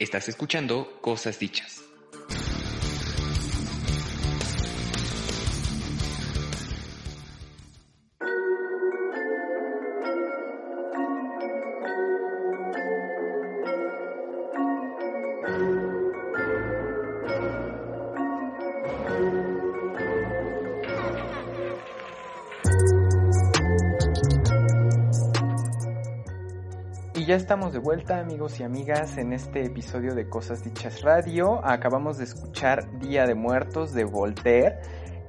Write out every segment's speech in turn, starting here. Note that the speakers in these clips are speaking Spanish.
Estás escuchando Cosas Dichas. Ya estamos de vuelta amigos y amigas en este episodio de Cosas Dichas Radio. Acabamos de escuchar Día de Muertos de Voltaire.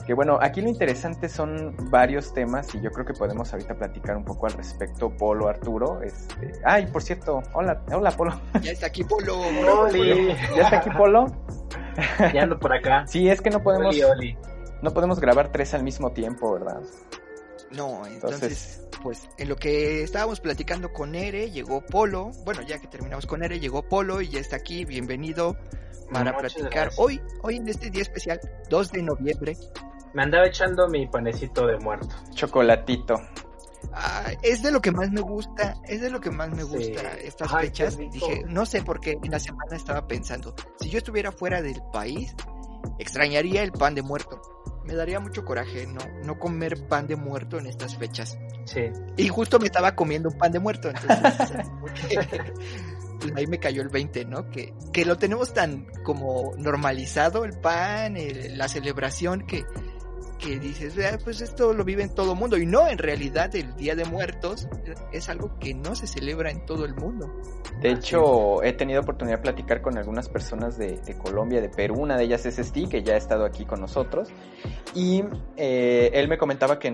Que bueno, aquí lo interesante son varios temas y yo creo que podemos ahorita platicar un poco al respecto, Polo, Arturo. Este... Ay, por cierto, hola, hola Polo. Ya está aquí Polo. ¿Ya está aquí Polo? Ya ando por acá. Sí, es que no podemos, no podemos grabar tres al mismo tiempo, ¿verdad? No, entonces, pues en lo que estábamos platicando con Ere, llegó Polo. Bueno, ya que terminamos con Ere, llegó Polo y ya está aquí. Bienvenido para platicar hoy, hoy en este día especial, 2 de noviembre. Me andaba echando mi panecito de muerto. Chocolatito. Ah, es de lo que más me gusta, es de lo que más me gusta estas fechas. Dije, no sé por qué en la semana estaba pensando, si yo estuviera fuera del país, extrañaría el pan de muerto me daría mucho coraje no, no comer pan de muerto en estas fechas. Sí. Y justo me estaba comiendo un pan de muerto, entonces pues ahí me cayó el 20, ¿no? Que, que lo tenemos tan como normalizado el pan, la celebración que que dices, pues esto lo vive en todo el mundo. Y no, en realidad el Día de Muertos es algo que no se celebra en todo el mundo. De hecho, he tenido oportunidad de platicar con algunas personas de, Colombia, de Perú. Una de ellas es Steve, que ya ha estado aquí con nosotros. Y eh, él me comentaba que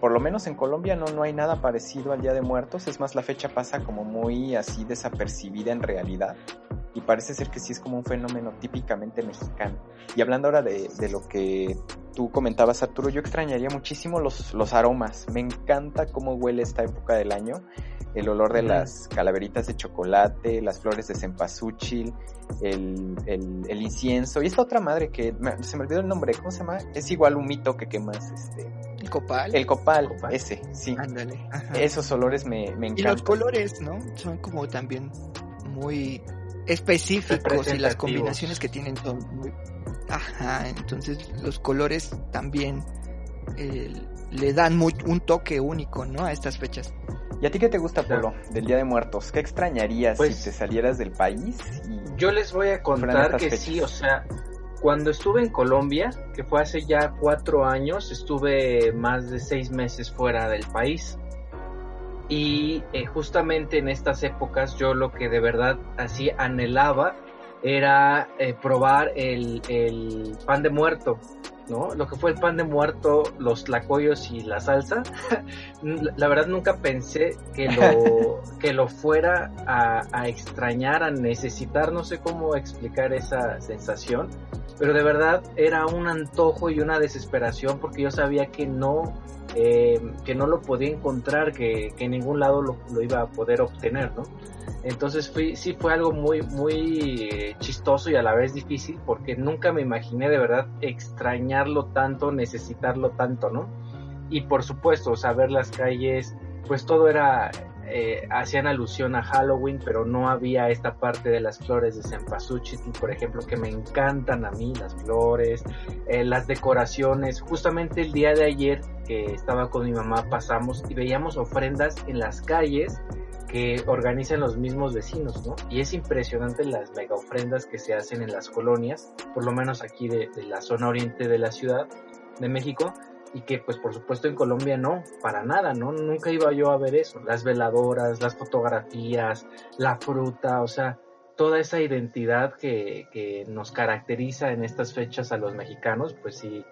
por lo menos en Colombia no, no hay nada parecido al Día de Muertos. Es más, la fecha pasa como muy así desapercibida en realidad y parece ser que sí es como un fenómeno típicamente mexicano. Y hablando ahora de, de, lo que tú comentabas, Arturo, yo extrañaría muchísimo los, los aromas. Me encanta cómo huele esta época del año. El olor de las calaveritas de chocolate, las flores de cempasúchil, el, el, el, incienso y esta otra madre que se me olvidó el nombre, ¿cómo se llama? Es igual un mito que quemas este. El copal. El copal, ese, sí. Ándale. Esos olores me, me encantan. Y los colores, ¿no? Son como también muy específicos y las combinaciones que tienen son muy... Ajá, entonces los colores también eh, le dan un toque único, ¿no? A estas fechas. ¿Y a ti qué te gusta, Polo, del Día de Muertos? ¿Qué extrañarías si pues te salieras del país? yo les voy a contar que sí, o sea, cuando estuve en Colombia, que fue hace ya cuatro años, estuve más de seis meses fuera del país. Y eh, justamente en estas épocas yo lo que de verdad así anhelaba era eh, probar el, el, pan de muerto, ¿no? Lo que fue el pan de muerto, los tlacoyos y la salsa. la verdad nunca pensé que lo, que lo fuera a, a, extrañar, a necesitar, no sé cómo explicar esa sensación, pero de verdad era un antojo y una desesperación porque yo sabía que no eh, que no lo podía encontrar, que, en ningún lado lo, iba a poder obtener, ¿no? Entonces fui, sí fue algo muy, muy eh, chistoso y a la vez difícil porque nunca me imaginé de verdad extrañarlo tanto, necesitarlo tanto, ¿no? Y por supuesto, saber las calles, pues todo era eh, hacían alusión a Halloween, pero no había esta parte de las flores de cempasúchil, por ejemplo, que me encantan a mí, las flores, eh, las decoraciones. Justamente el día de ayer que estaba con mi mamá pasamos y veíamos ofrendas en las calles que organizan los mismos vecinos, ¿no? Y es impresionante las mega ofrendas que se hacen en las colonias, por lo menos aquí de la zona oriente de la ciudad de México, y que pues por supuesto en Colombia no, para nada, ¿no? Nunca iba yo a ver eso, las veladoras, las fotografías, la fruta, o sea, toda esa identidad que, que nos caracteriza en estas fechas a los mexicanos, pues sí,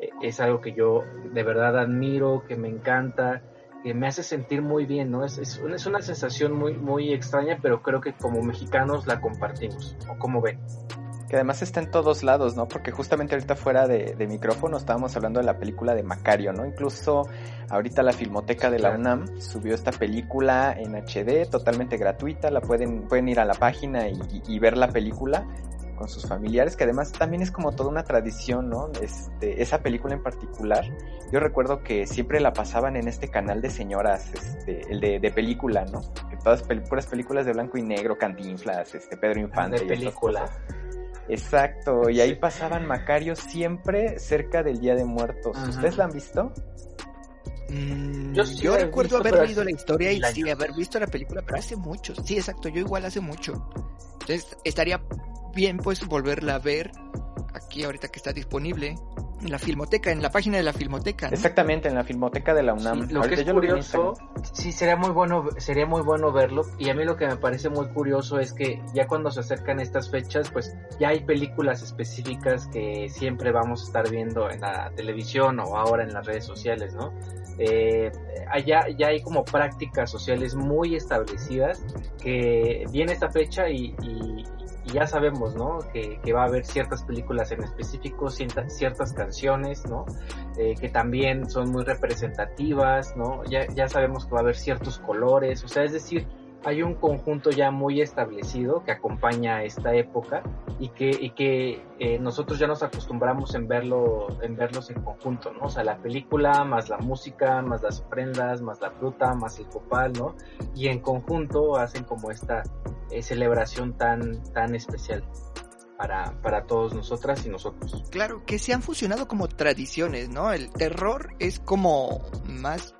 e, es algo que yo de verdad admiro, que me encanta, que me hace sentir muy bien, ¿no? Es, es, es una sensación muy, muy extraña, pero creo que como mexicanos la compartimos, ¿o como ven? Que además está en todos lados, ¿no? Porque justamente ahorita fuera de, micrófono estábamos hablando de la película de Macario, ¿no? Incluso ahorita la Filmoteca de la UNAM subió esta película en HD, totalmente gratuita, la pueden, pueden ir a la página y, ver la película. con sus familiares, que además también es como toda una tradición, ¿no? Este, esa película en particular, yo recuerdo que siempre la pasaban en este canal de señoras, este, el de, de película, ¿no? Que todas puras películas de blanco y negro, Cantinflas, este, Pedro Infante. De película. Exacto, y ahí pasaban Macario siempre cerca del Día de Muertos. ¿Ustedes la han visto? Mm, yo, recuerdo haber leído la historia y sí, haber visto la película, pero hace mucho. Sí, exacto, yo igual hace mucho. Entonces estaría bien pues volverla a ver aquí ahorita que está disponible en la filmoteca, en la página de la filmoteca. Exactamente, en la filmoteca de la UNAM. lo que es curioso, sí sería muy bueno, sería muy bueno verlo. Y a mí lo que me parece muy curioso es que ya cuando se acercan estas fechas, pues ya hay películas específicas que siempre vamos a estar viendo en la televisión o ahora en las redes sociales, ¿no? eh, allá ya hay como prácticas sociales muy establecidas que viene esta fecha y, ya sabemos, ¿no? Que, va a haber ciertas películas en específico, ciertas, canciones, ¿no? Eh, que también son muy representativas, ¿no? Ya, ya sabemos que va a haber ciertos colores, o sea, es decir, hay un conjunto ya muy establecido que acompaña esta época y que, y que eh, nosotros ya nos acostumbramos en verlo, en verlos en conjunto, ¿no? O sea, la película, más la música, más las ofrendas, más la fruta, más el copal, ¿no? Y en conjunto hacen como esta eh, celebración tan, tan especial. Para, para todos nosotras y nosotros. Claro, que se han fusionado como tradiciones, ¿no? El terror es como más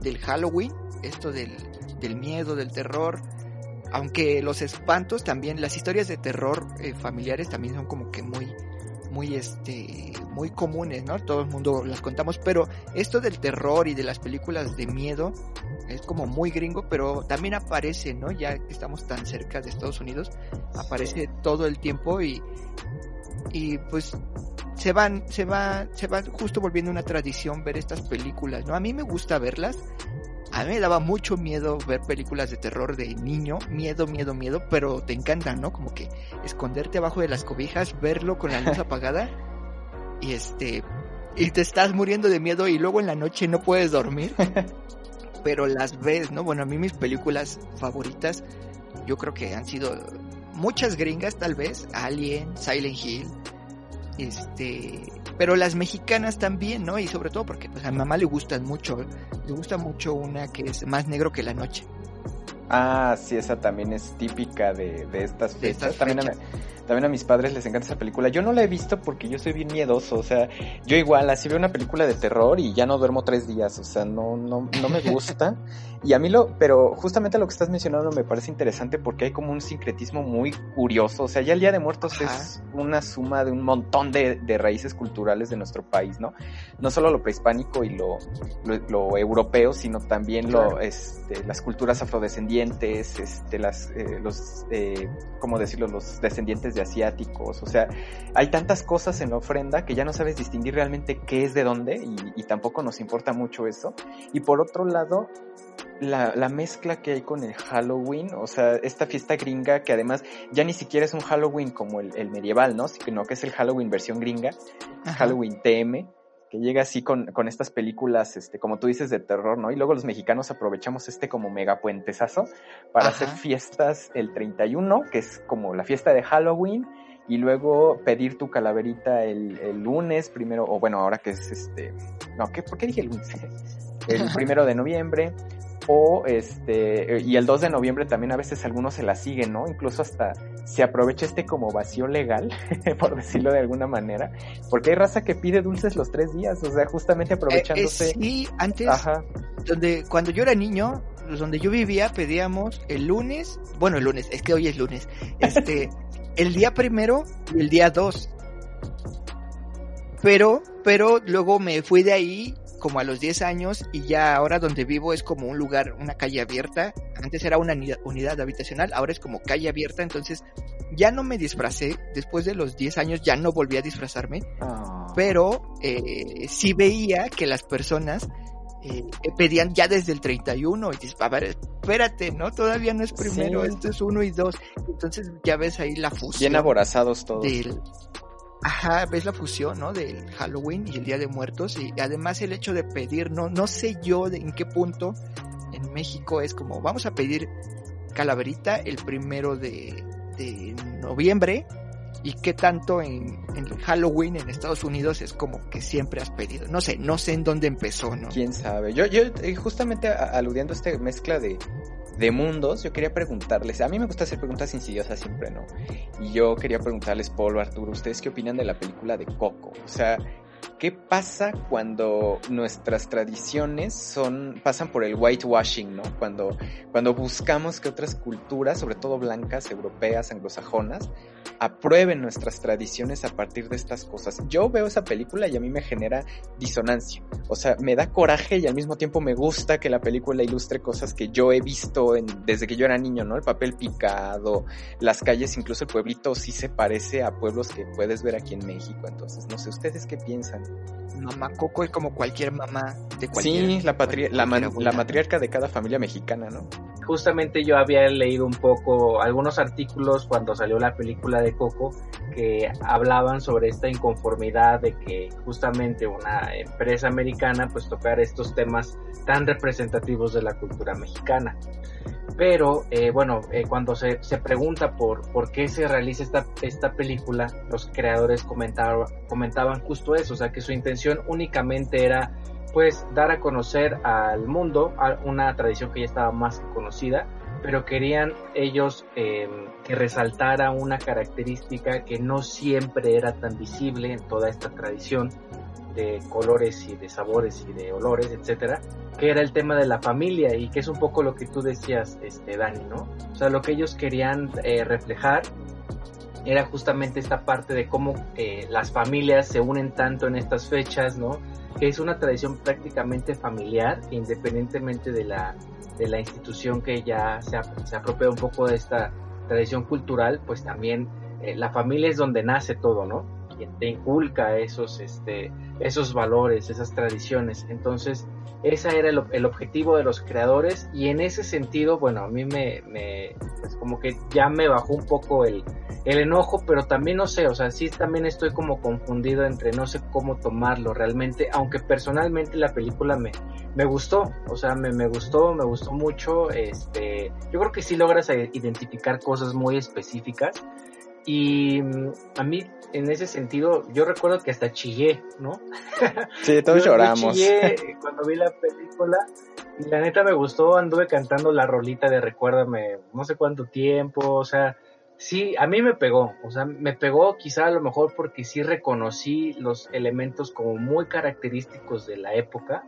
del Halloween, esto del, del miedo, del terror. Aunque los espantos también, las historias de terror eh, familiares también son como que muy, muy, este, muy comunes, ¿no? Todo el mundo las contamos, pero esto del terror y de las películas de miedo es como muy gringo, pero también aparece, ¿no? Ya que estamos tan cerca de Estados Unidos, aparece todo el tiempo y, y pues se van, se va, se va justo volviendo una tradición ver estas películas, ¿no? A mí me gusta verlas, a mí me daba mucho miedo ver películas de terror de niño, miedo, miedo, miedo, pero te encantan, ¿no? Como que esconderte abajo de las cobijas, verlo con la luz apagada y este y te estás muriendo de miedo y luego en la noche no puedes dormir. pero las ves, ¿no? Bueno, a mí mis películas favoritas yo creo que han sido muchas gringas tal vez, Alien, Silent Hill, este, pero las mexicanas también, ¿no? Y sobre todo porque pues, a mi mamá le gustan mucho, le gusta mucho una que es más negro que la noche. Ah, sí, esa también es típica de, de estas fechas. también, A, también a mis padres les encanta esa película. Yo no la he visto porque yo soy bien miedoso. O sea, yo igual, así veo una película de terror y ya no duermo tres días. O sea, no, no, no me gusta. y a mí lo, pero justamente lo que estás mencionando me parece interesante porque hay como un sincretismo muy curioso. O sea, ya el Día de Muertos es una suma de un montón de, de, raíces culturales de nuestro país, ¿no? No solo lo prehispánico y lo, lo, europeo, sino también lo, este, las culturas afrodescendientes este, las, eh, los, eh, ¿cómo decirlo? Los descendientes de asiáticos, o sea, hay tantas cosas en la ofrenda que ya no sabes distinguir realmente qué es de dónde y, tampoco nos importa mucho eso. Y por otro lado, la, la, mezcla que hay con el Halloween, o sea, esta fiesta gringa que además ya ni siquiera es un Halloween como el, medieval, ¿no? Sino que es el Halloween versión gringa, Halloween TM, que llega así con, con, estas películas, este, como tú dices, de terror, ¿no? Y luego los mexicanos aprovechamos este como mega puentesazo para hacer fiestas el 31, que es como la fiesta de Halloween, y luego pedir tu calaverita el, el lunes primero, o bueno, ahora que es este, no, ¿qué, ¿por qué dije el lunes? El primero de noviembre, o este, y el 2 de noviembre también a veces algunos se la siguen, ¿no? Incluso hasta se aprovecha este como vacío legal, por decirlo de alguna manera, porque hay raza que pide dulces los tres días, o sea, justamente eh, aprovechándose. Eh, sí, antes, donde cuando yo era niño, donde yo vivía, pedíamos el lunes, bueno, el lunes, es que hoy es lunes, este, el día primero y el día dos. Pero, pero luego me fui de ahí como a los 10 años y ya ahora donde vivo es como un lugar, una calle abierta. Antes era una unidad habitacional, ahora es como calle abierta, entonces ya no me disfracé. Después de los 10 años ya no volví a disfrazarme, ah. pero eh, sí veía que las personas eh, pedían ya desde el 31 y dices, a ver, espérate, ¿no? Todavía no es primero, esto es uno y dos. Entonces ya ves ahí la fusión. Bien aborazados todos. Del, Ajá, ves la fusión, ¿no? Del Halloween y el Día de Muertos y además el hecho de pedir, no, no sé yo de en qué punto en México es como, vamos a pedir calaverita el primero de, de noviembre y qué tanto en, Halloween en Estados Unidos es como que siempre has pedido. No sé, no sé en dónde empezó, ¿no? Quién sabe. Yo, yo eh, justamente aludiendo a esta mezcla de, de mundos, yo quería preguntarles, a mí me gusta hacer preguntas insidiosas siempre, ¿no? Y yo quería preguntarles, Polo, Arturo, ¿ustedes qué opinan de la película de Coco? O sea, ¿Qué pasa cuando nuestras tradiciones son pasan por el whitewashing, ¿no? Cuando cuando buscamos que otras culturas, sobre todo blancas, europeas, anglosajonas, aprueben nuestras tradiciones a partir de estas cosas. Yo veo esa película y a mí me genera disonancia. O sea, me da coraje y al mismo tiempo me gusta que la película ilustre cosas que yo he visto en, desde que yo era niño, ¿no? El papel picado, las calles, incluso el pueblito sí se parece a pueblos que puedes ver aquí en México. Entonces, no sé, ¿ustedes qué piensan? Mamá Coco es como cualquier mamá de cualquier. Sí, la, la, matriarca de cada familia mexicana, ¿no? Justamente yo había leído un poco algunos artículos cuando salió la película de Coco que hablaban sobre esta inconformidad de que justamente una empresa americana pues tocar estos temas tan representativos de la cultura mexicana. Pero eh, bueno, eh, cuando se, se, pregunta por, por qué se realiza esta, esta película, los creadores comentaban, comentaban justo eso, o sea que su intención únicamente era pues dar a conocer al mundo una tradición que ya estaba más conocida, pero querían ellos eh, que resaltara una característica que no siempre era tan visible en toda esta tradición de colores y de sabores y de olores, etcétera, que era el tema de la familia y que es un poco lo que tú decías, este Dani, ¿no? O sea, lo que ellos querían eh, reflejar era justamente esta parte de cómo eh, las familias se unen tanto en estas fechas, ¿no? Que es una tradición prácticamente familiar, independientemente de la, de la institución que ya se, se apropia un poco de esta tradición cultural, pues también eh, la familia es donde nace todo, ¿no? Quien te inculca esos, este, esos valores, esas tradiciones. Entonces, ese era el, objetivo de los creadores y en ese sentido, bueno, a mí me, me pues como que ya me bajó un poco el, el enojo, pero también no sé, o sea, sí también estoy como confundido entre no sé cómo tomarlo realmente, aunque personalmente la película me, me gustó, o sea, me, me gustó, me gustó mucho, este, yo creo que sí logras identificar cosas muy específicas y mm, a mí, en ese sentido, yo recuerdo que hasta chillé, ¿no? Sí, todos lloramos. chillé cuando vi la película. Y la neta me gustó, anduve cantando la rolita de Recuérdame no sé cuánto tiempo, o sea, sí, a mí me pegó, o sea, me pegó quizá a lo mejor porque sí reconocí los elementos como muy característicos de la época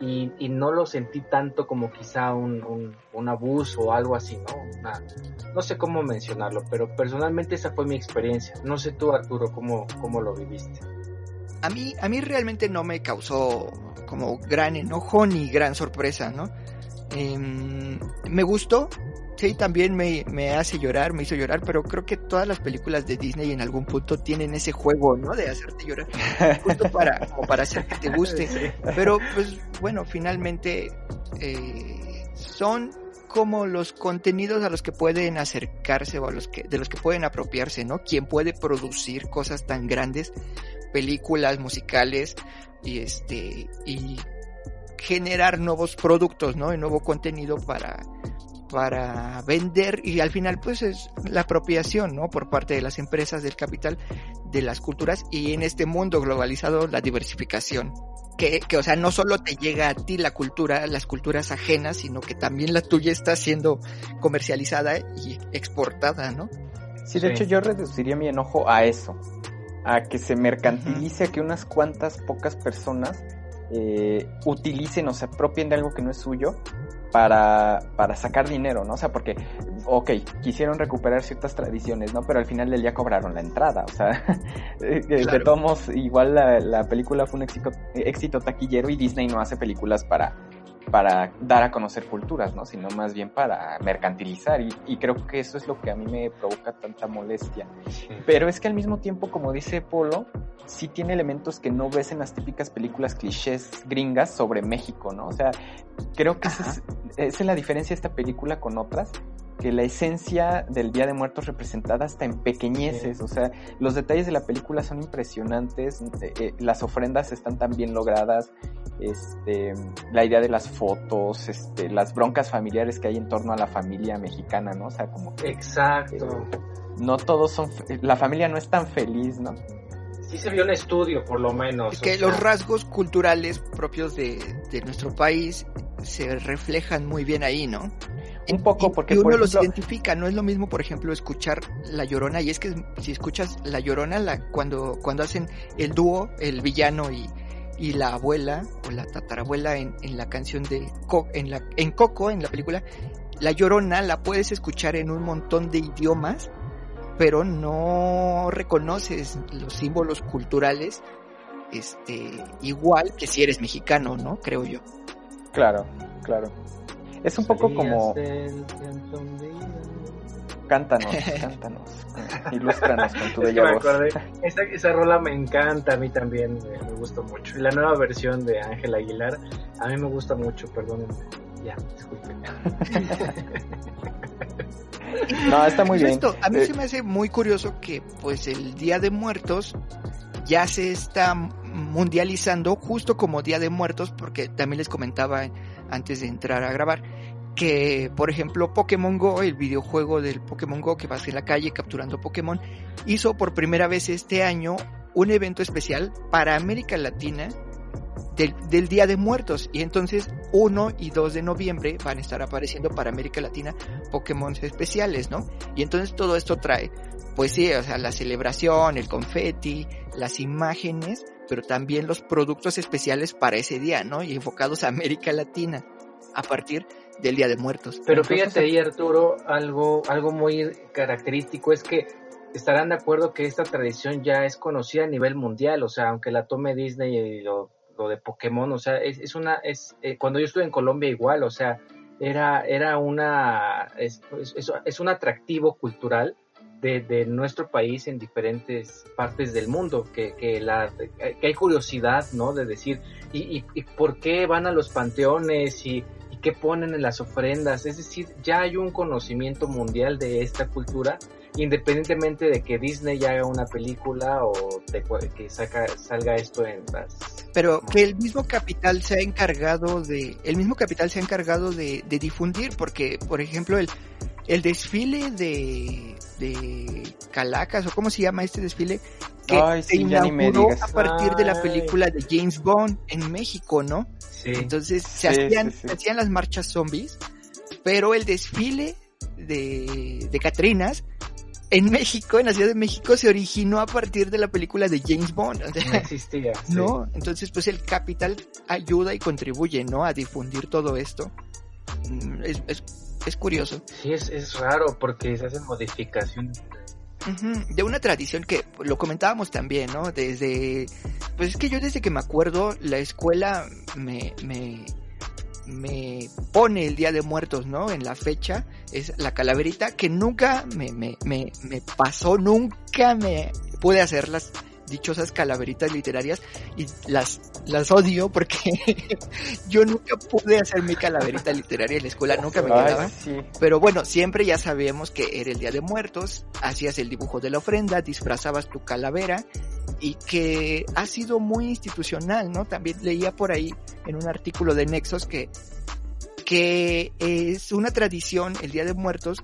y, no lo sentí tanto como quizá un, un, abuso o algo así, ¿no? no sé cómo mencionarlo, pero personalmente esa fue mi experiencia. No sé tú, Arturo, cómo, cómo lo viviste. A mí, a mí realmente no me causó como gran enojo ni gran sorpresa, ¿no? Em, me gustó, sí, también me, me, hace llorar, me hizo llorar, pero creo que todas las películas de Disney en algún punto tienen ese juego, ¿no? De hacerte llorar, justo para, como para hacer que te guste. Pero, pues, bueno, finalmente eh, son como los contenidos a los que pueden acercarse o a los que, de los que pueden apropiarse, ¿no? Quien puede producir cosas tan grandes, películas, musicales, y este, y generar nuevos productos, ¿no? Y nuevo contenido para, para vender y al final pues es la apropiación, ¿no? Por parte de las empresas del capital de las culturas y en este mundo globalizado la diversificación. Que, que, o sea, no solo te llega a ti la cultura, las culturas ajenas, sino que también la tuya está siendo comercializada y exportada, ¿no? Sí, de hecho yo reduciría mi enojo a eso, a que se mercantilice, a que unas cuantas pocas personas eh, utilicen o se apropien de algo que no es suyo para, para sacar dinero, ¿no? O sea, porque, ok, quisieron recuperar ciertas tradiciones, ¿no? Pero al final del día cobraron la entrada, o sea, de todos igual la, la, película fue un éxito, éxito taquillero y Disney no hace películas para para dar a conocer culturas, ¿no? Sino más bien para mercantilizar y, y, creo que eso es lo que a mí me provoca tanta molestia. Pero es que al mismo tiempo, como dice Polo, sí tiene elementos que no ves en las típicas películas clichés gringas sobre México, ¿no? O sea, creo que esa es, es la diferencia de esta película con otras, que la esencia del Día de Muertos representada hasta en pequeñeces, o sea, los detalles de la película son impresionantes, eh, eh, las ofrendas están tan bien logradas, este, la idea de las fotos, este, las broncas familiares que hay en torno a la familia mexicana, ¿no? O sea, como Exacto. no todos son, la familia no es tan feliz, ¿no? Sí se vio un estudio, por lo menos. Es que los rasgos culturales propios de, de, nuestro país se reflejan muy bien ahí, ¿no? Un poco, porque y uno los identifica, no es lo mismo, por ejemplo, escuchar La Llorona, y es que si escuchas La Llorona, la, cuando, cuando hacen el dúo, el villano y, y la abuela, o la tatarabuela en, en la canción de en, la, en Coco, en la película, La Llorona la puedes escuchar en un montón de idiomas, pero no reconoces los símbolos culturales este igual que si eres mexicano, ¿no? Creo yo. Claro, claro. Es un poco como Cántanos, cántanos, ilústranos con tu bella voz. Esa, esa rola me encanta, a mí también me, me gusta mucho. Y la nueva versión de Ángel Aguilar, a mí me gusta mucho, perdónenme. Ya, disculpen. no, está muy bien. Esto, a mí eh, se me hace muy curioso que pues el Día de Muertos ya se está mundializando justo como Día de Muertos, porque también les comentaba antes de entrar a grabar que, por ejemplo, Pokémon Go, el videojuego del Pokémon Go que vas en la calle capturando Pokémon, hizo por primera vez este año un evento especial para América Latina del, Día de Muertos. Y entonces 1 y 2 de noviembre van a estar apareciendo para América Latina Pokémon especiales, ¿no? Y entonces todo esto trae, pues sí, o sea, la celebración, el confeti, las imágenes, pero también los productos especiales para ese día, ¿no? Y enfocados a América Latina a partir del Día de Muertos. Pero fíjate ahí, Arturo, algo, algo muy característico es que estarán de acuerdo que esta tradición ya es conocida a nivel mundial, o sea, aunque la tome Disney y lo, lo de Pokémon, o sea, es, es una, es, eh, cuando yo estuve en Colombia igual, o sea, era, era una, es, es, es un atractivo cultural de, de, nuestro país en diferentes partes del mundo, que, que, la, que hay curiosidad, ¿no? De decir, ¿y, y, y por qué van a los panteones? Y, qué ponen en las ofrendas, es decir, ya hay un conocimiento mundial de esta cultura, independientemente de que Disney haga una película o de que saca, salga esto en las... Pero que el mismo capital se ha encargado de, el mismo capital se ha encargado de, de difundir, porque, por ejemplo, el, el desfile de, de Calacas, o cómo se llama este desfile, que se inauguró a partir de la película de James Bond en México, ¿no? Entonces se, hacían, hacían las marchas zombies, pero el desfile de, de Catrinas en México, en la Ciudad de México, se originó a partir de la película de James Bond. No existía. ¿No? Entonces, pues el capital ayuda y contribuye, ¿no? A difundir todo esto. Mm, es, es, es curioso. Sí, es, es raro porque se hacen modificaciones de una tradición que lo comentábamos también, ¿no? Desde, pues es que yo desde que me acuerdo, la escuela me, me, me pone el Día de Muertos, ¿no? En la fecha, es la calaverita que nunca me, me, me, me pasó, nunca me pude hacerlas dichosas calaveritas literarias y las, las odio porque yo nunca pude hacer mi calaverita literaria en la escuela, nunca me quedaba. Pero bueno, siempre ya sabíamos que era el Día de Muertos, hacías el dibujo de la ofrenda, disfrazabas tu calavera y que ha sido muy institucional, ¿no? También leía por ahí en un artículo de Nexos que, que es una tradición, el Día de Muertos,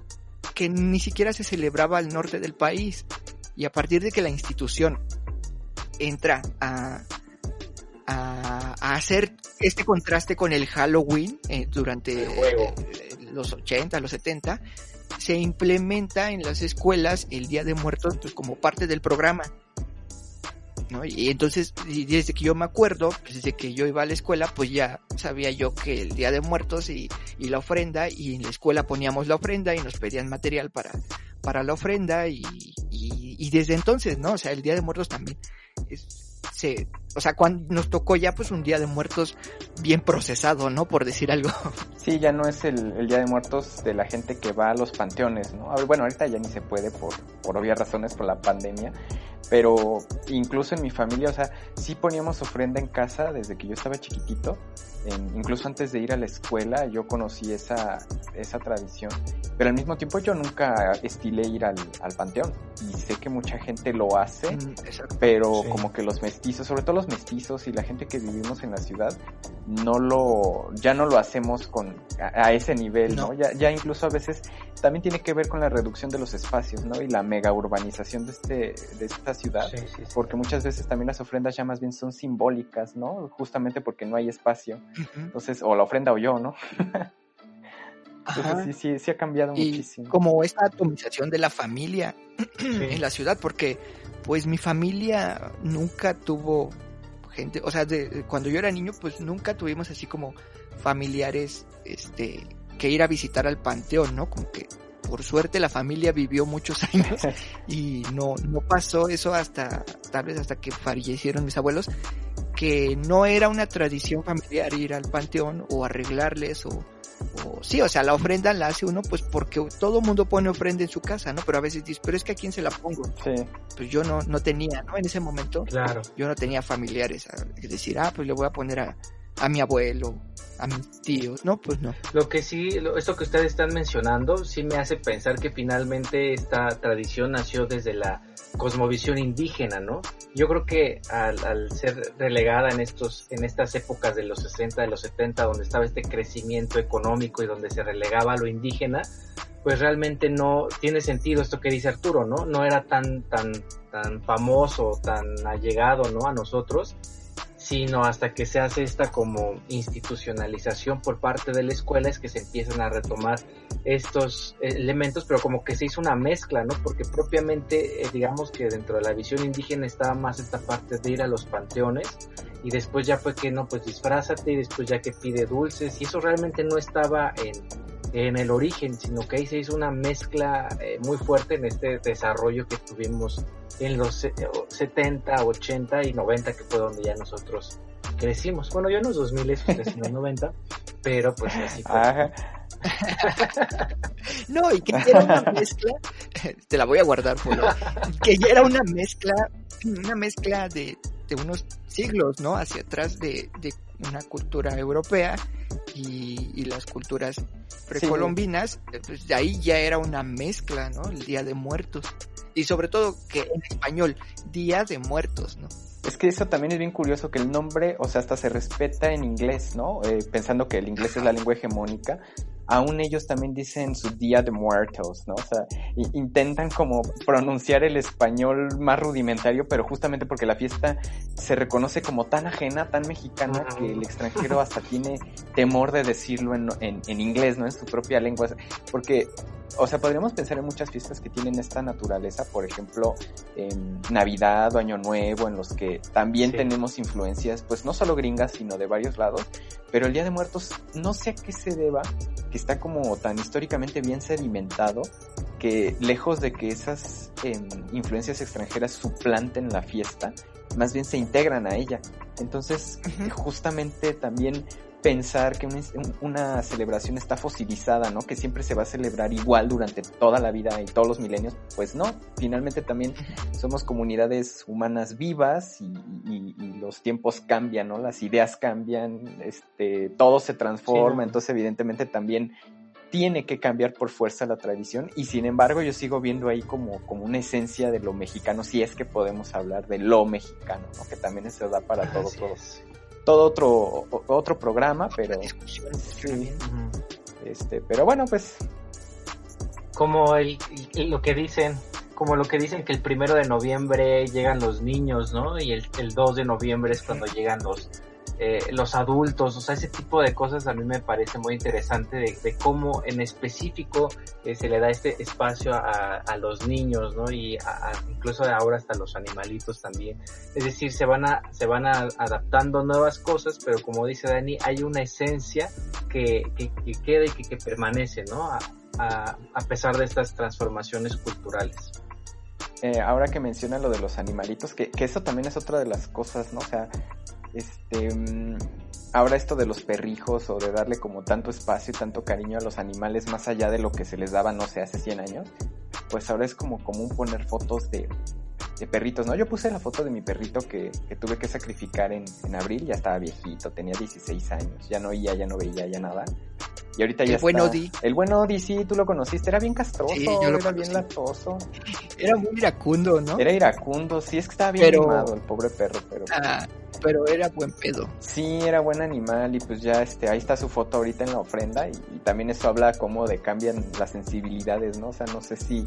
que ni siquiera se celebraba al norte del país. Y a partir de que la institución entra a, a, hacer este contraste con el Halloween eh, durante eh, los 80, los 70, se implementa en las escuelas el Día de Muertos pues, como parte del programa. ¿no? Y entonces, desde que yo me acuerdo, pues, desde que yo iba a la escuela, pues ya sabía yo que el Día de Muertos y, y la ofrenda, y en la escuela poníamos la ofrenda y nos pedían material para, para la ofrenda y, y, y desde entonces, ¿no? O sea, el Día de Muertos también se, o sea, cuando nos tocó ya pues un día de muertos bien procesado, ¿no? Por decir algo. Sí, ya no es el, el día de muertos de la gente que va a los panteones, ¿no? bueno, ahorita ya ni se puede por, por obvias razones por la pandemia, pero incluso en mi familia, o sea, sí poníamos ofrenda en casa desde que yo estaba chiquitito, incluso antes de ir a la escuela yo conocí esa, esa tradición pero al mismo tiempo yo nunca estilé ir al, panteón y sé que mucha gente lo hace, mm, pero como que los mestizos, sobre todo los mestizos y la gente que vivimos en la ciudad, no lo, ya no lo hacemos con, a, ese nivel, ¿no? Ya, ya incluso a veces también tiene que ver con la reducción de los espacios, ¿no? Y la mega urbanización de este, de esta ciudad, porque muchas veces también las ofrendas ya más bien son simbólicas, ¿no? Justamente porque no hay espacio. Entonces, o la ofrenda o yo, ¿no? sí, sí, sí ha cambiado muchísimo. Como esta atomización de la familia en la ciudad, porque pues mi familia nunca tuvo gente, o sea, de, cuando yo era niño, pues nunca tuvimos así como familiares, este, que ir a visitar al panteón, ¿no? Como que por suerte la familia vivió muchos años y no, no pasó eso hasta, tal vez hasta que fallecieron mis abuelos, que no era una tradición familiar ir al panteón o arreglarles o, sí, o sea, la ofrenda la hace uno pues porque todo mundo pone ofrenda en su casa, ¿no? Pero a veces dices, pero es que a quién se la pongo. Sí. Pues yo no, no tenía, ¿no? En ese momento, claro. yo no tenía familiares. Es decir, ah, pues le voy a poner a, a mi abuelo, a mis tíos, no, pues no. Lo que sí, esto que ustedes están mencionando, sí me hace pensar que finalmente esta tradición nació desde la cosmovisión indígena, ¿no? Yo creo que al, ser relegada en estos, en estas épocas de los 60, de los 70, donde estaba este crecimiento económico y donde se relegaba lo indígena, pues realmente no tiene sentido esto que dice Arturo, ¿no? No era tan, tan, tan famoso, tan allegado, ¿no? A nosotros sino hasta que se hace esta como institucionalización por parte de la escuela es que se empiezan a retomar estos elementos, pero como que se hizo una mezcla, ¿no? Porque propiamente, eh, digamos que dentro de la visión indígena estaba más esta parte de ir a los panteones y después ya fue que no, pues disfrázate y después ya que pide dulces y eso realmente no estaba en, en el origen, sino que ahí se hizo una mezcla eh, muy fuerte en este desarrollo que tuvimos en los 70, 80 y 90, que fue donde ya nosotros crecimos. Bueno, yo en los 2000 crecí en los 90, pero pues así fue. no, y que ya era una mezcla, te la voy a guardar, que ya era una mezcla, una mezcla de, de unos siglos, ¿no? Hacia atrás de, de una cultura europea y, las culturas precolombinas, pues de ahí ya era una mezcla, ¿no? El Día de Muertos. Y sobre todo que en español, Día de Muertos, ¿no? Es que eso también es bien curioso, que el nombre, o sea, hasta se respeta en inglés, ¿no? Eh, pensando que el inglés es la lengua hegemónica, aún ellos también dicen su Día de Muertos, ¿no? O sea, intentan como pronunciar el español más rudimentario, pero justamente porque la fiesta se reconoce como tan ajena, tan mexicana, que el extranjero hasta tiene temor de decirlo en, en, inglés, ¿no? En su propia lengua. Porque o sea, podríamos pensar en muchas fiestas que tienen esta naturaleza, por ejemplo, en Navidad o Año Nuevo, en los que también tenemos influencias, pues no solo gringas, sino de varios lados, pero el Día de Muertos no sé a qué se deba, que está como tan históricamente bien sedimentado, que lejos de que esas em, influencias extranjeras suplanten la fiesta, más bien se integran a ella. Entonces, justamente también pensar que una, celebración está fosilizada, ¿no? Que siempre se va a celebrar igual durante toda la vida y todos los milenios, pues no. Finalmente también somos comunidades humanas vivas y, los tiempos cambian, ¿no? Las ideas cambian, este, todo se transforma, entonces evidentemente también tiene que cambiar por fuerza la tradición y sin embargo yo sigo viendo ahí como, como una esencia de lo mexicano, si es que podemos hablar de lo mexicano, ¿no? que también se da para todo, todos todo otro, otro programa, pero sí, este, pero bueno, pues como el, lo que dicen, como lo que dicen que el primero de noviembre llegan los niños, ¿no? Y el, el 2 de noviembre es cuando llegan los, eh, los adultos, o sea, ese tipo de cosas a mí me parece muy interesante de, cómo en específico eh, se le da este espacio a, los niños, ¿no? Y incluso ahora hasta los animalitos también. Es decir, se van a, se van adaptando nuevas cosas, pero como dice Dani, hay una esencia que, que, queda y que, permanece, ¿no? A, pesar de estas transformaciones culturales. Eh, ahora que menciona lo de los animalitos, que, que eso también es otra de las cosas, ¿no? O sea, este, mm, ahora esto de los perrijos o de darle como tanto espacio y tanto cariño a los animales más allá de lo que se les daba, no sé, hace 100 años, pues ahora es como común poner fotos de, de perritos, ¿no? Yo puse la foto de mi perrito que, que tuve que sacrificar en, en, abril, ya estaba viejito, tenía 16 años, ya no oía, ya no veía, ya nada. Y ahorita ya el buen Odi. El buen Odi, sí, tú lo conociste, era bien castroso, era bien latoso. Era muy iracundo, ¿no? Era iracundo, sí, es que estaba bien animado el pobre perro, pero... Ah, pero era buen pedo. Sí, era buen animal y pues ya este, ahí está su foto ahorita en la ofrenda y, y también eso habla como de cambian las sensibilidades, ¿no? O sea, no sé si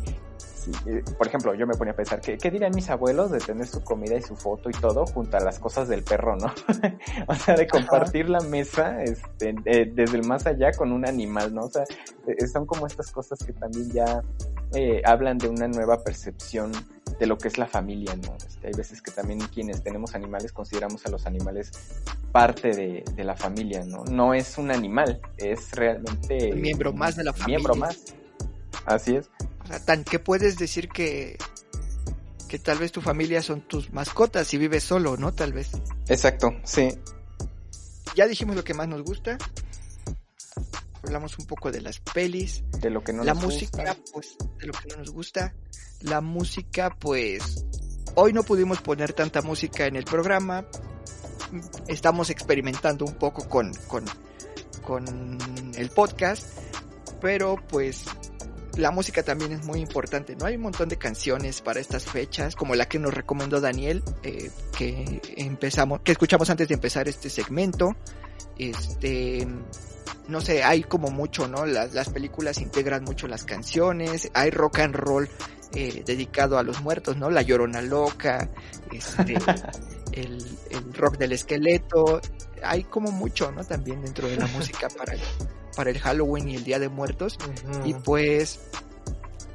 eh, por ejemplo, yo me ponía a pensar, ¿qué, ¿qué, dirían mis abuelos de tener su comida y su foto y todo junto a las cosas del perro, no? o sea, de compartir la mesa este, eh, desde el más allá con un animal, ¿no? O sea, eh, son como estas cosas que también ya hablan de una nueva percepción de lo que es la familia, ¿no? Este, hay veces que también quienes tenemos animales consideramos a los animales parte de, de la familia, ¿no? No es un animal, es realmente... Un miembro más de la familia. Miembro más. Así es tan que puedes decir que que tal vez tu familia son tus mascotas y vives solo, ¿no? Tal vez. Exacto, sí. Ya dijimos lo que más nos gusta. Hablamos un poco de las pelis. De lo que no la nos música, gusta. pues, de lo que no nos gusta. La música, pues, hoy no pudimos poner tanta música en el programa. Estamos experimentando un poco con, con, con el podcast. Pero pues la música también es muy importante, ¿no? Hay un montón de canciones para estas fechas, como la que nos recomendó Daniel, eh, que empezamos, que escuchamos antes de empezar este segmento. Este, no sé, hay como mucho, ¿no? Las, las películas integran mucho las canciones, hay rock and roll eh, dedicado a los muertos, ¿no? La Llorona Loca, este, el, el rock del esqueleto, hay como mucho, ¿no? También dentro de la música para para el Halloween y el Día de Muertos. Y pues,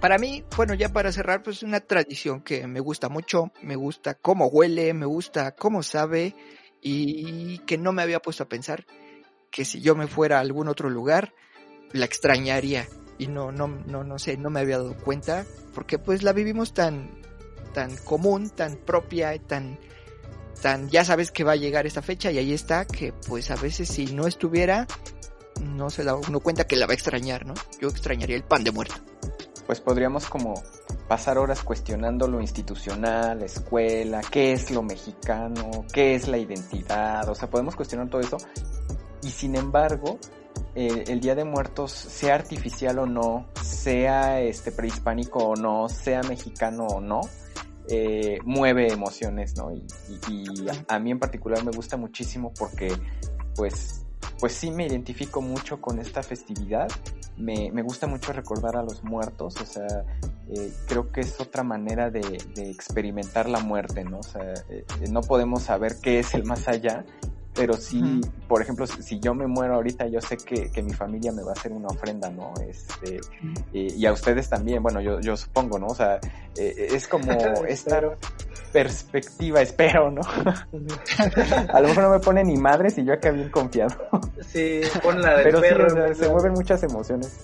para mí, bueno, ya para cerrar, pues es una tradición que me gusta mucho, me gusta cómo huele, me gusta cómo sabe y que no me había puesto a pensar que si yo me fuera a algún otro lugar, la extrañaría y no, no, no, no sé, no me había dado cuenta porque pues la vivimos tan, tan común, tan propia, tan ya sabes que va a llegar esta fecha y ahí está, que pues a veces si no estuviera, no se da uno cuenta que la va a extrañar, ¿no? Yo extrañaría el pan de muerto. Pues podríamos como pasar horas cuestionando lo institucional, la escuela, qué es lo mexicano, qué es la identidad, o sea, podemos cuestionar todo eso y sin embargo, eh, el Día de Muertos, sea artificial o no, sea este prehispánico o no, sea mexicano o no, eh, mueve emociones, ¿no? Y, a, mí en particular me gusta muchísimo porque, pues, pues sí me identifico mucho con esta festividad. Me, me gusta mucho recordar a los muertos, o sea, eh, creo que es otra manera de, de, experimentar la muerte, ¿no? O sea, eh, no podemos saber qué es el más allá, pero sí, por ejemplo, si, yo me muero ahorita, yo sé que, que, mi familia me va a hacer una ofrenda, ¿no? Este, y a ustedes también, bueno, yo, yo supongo, ¿no? O sea, eh, es como esta perspectiva, espero, ¿no? a lo mejor no me pone ni madres y yo acá bien confiado. sí, pon la del Pero perro. Sí, se mueven muchas emociones.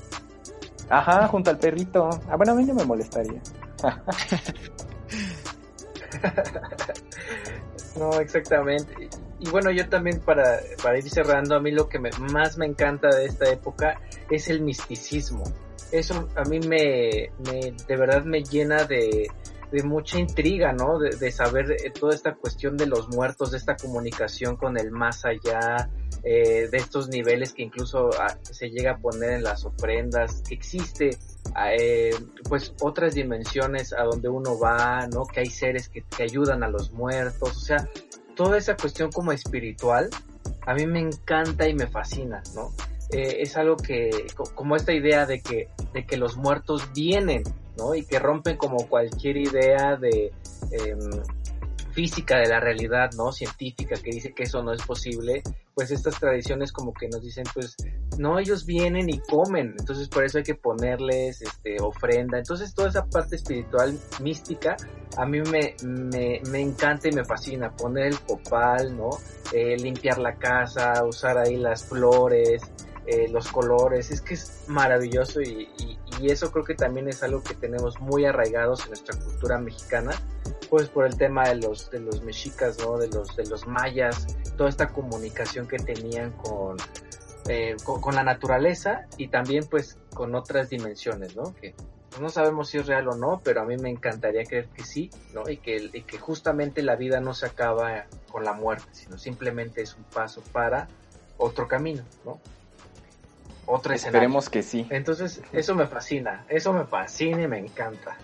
Ajá, junto al perrito. Ah, bueno, a mí no me molestaría. no, exactamente y bueno, yo también para, para ir cerrando, a mí lo que más me encanta de esta época es el misticismo. Eso a mí me, me de verdad me llena de, de mucha intriga, ¿no? De, de, saber eh, toda esta cuestión de los muertos, de esta comunicación con el más allá, eh, de estos niveles que incluso ah, se llega a poner en las ofrendas, que existe ah, eh, pues otras dimensiones a donde uno va, ¿no? Que hay seres que, ayudan a los muertos, o sea, toda esa cuestión como espiritual, a mí me encanta y me fascina, ¿no? Es algo que, como esta idea de que, de que los muertos vienen, Y que rompen como cualquier idea de, em, física de la realidad, ¿no? Científica que dice que eso no es posible, pues estas tradiciones como que nos dicen, pues, no, ellos vienen y comen, entonces por eso hay que ponerles, este, ofrenda, entonces toda esa parte espiritual, mística, a mí me, me, me encanta y me fascina, poner el copal, ¿no? Eh, limpiar la casa, usar ahí las flores, eh, los colores, es que es maravilloso y, y, eso creo que también es algo que tenemos muy arraigados en nuestra cultura mexicana, pues por el tema de los, de los mexicas, ¿no? De los, de los mayas, toda esta comunicación que tenían con, eh, con, la naturaleza y también pues con otras dimensiones, ¿no? Que no sabemos si es real o no, pero a mí me encantaría creer que sí, ¿no? Y que, y que justamente la vida no se acaba con la muerte, sino simplemente es un paso para otro camino, ¿no? Otro escenario. Esperemos que sí. Entonces, eso me fascina, eso me fascina y me encanta.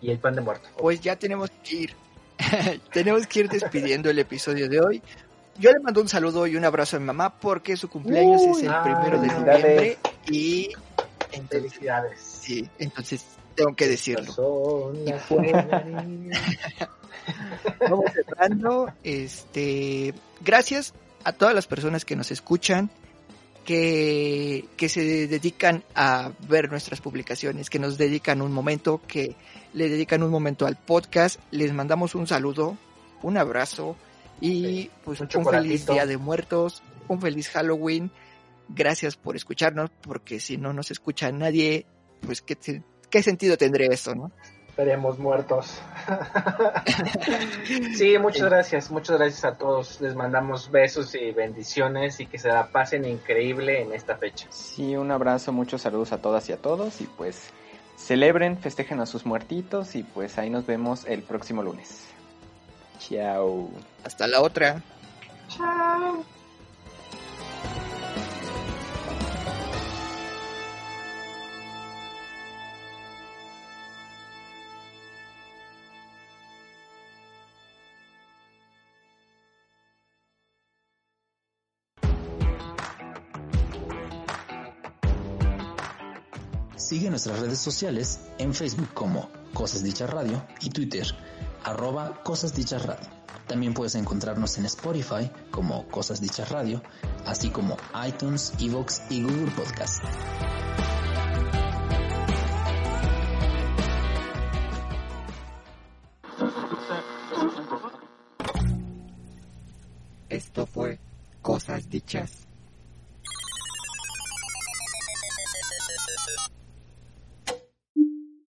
Y el pan de muerto. Pues ya tenemos que ir. tenemos que ir despidiendo el episodio de hoy. Yo le mando un saludo y un abrazo a mi mamá porque su cumpleaños es el primero de noviembre y felicidades. Sí, entonces tengo que decirlo. Vamos cerrando. Este, gracias a todas las personas que nos escuchan, que, que se dedican a ver nuestras publicaciones, que nos dedican un momento, que le dedican un momento al podcast. Les mandamos un saludo, un abrazo y pues un, un feliz Día de Muertos, un feliz Halloween. Gracias por escucharnos, porque si no nos escucha nadie, pues qué, qué sentido tendría eso, ¿no? Estaríamos muertos. sí, muchas gracias, muchas gracias a todos. Les mandamos besos y bendiciones y que se la pasen increíble en esta fecha. Sí, un abrazo, muchos saludos a todas y a todos y pues celebren, festejen a sus muertitos y pues ahí nos vemos el próximo lunes. Chao. Hasta la otra. Chao. Sigue nuestras redes sociales en Facebook como Cosas Dichas Radio y Twitter arroba Cosas Dichas Radio. También puedes encontrarnos en Spotify como Cosas Dichas Radio, así como iTunes, Evox y Google Podcast. Esto fue Cosas Dichas.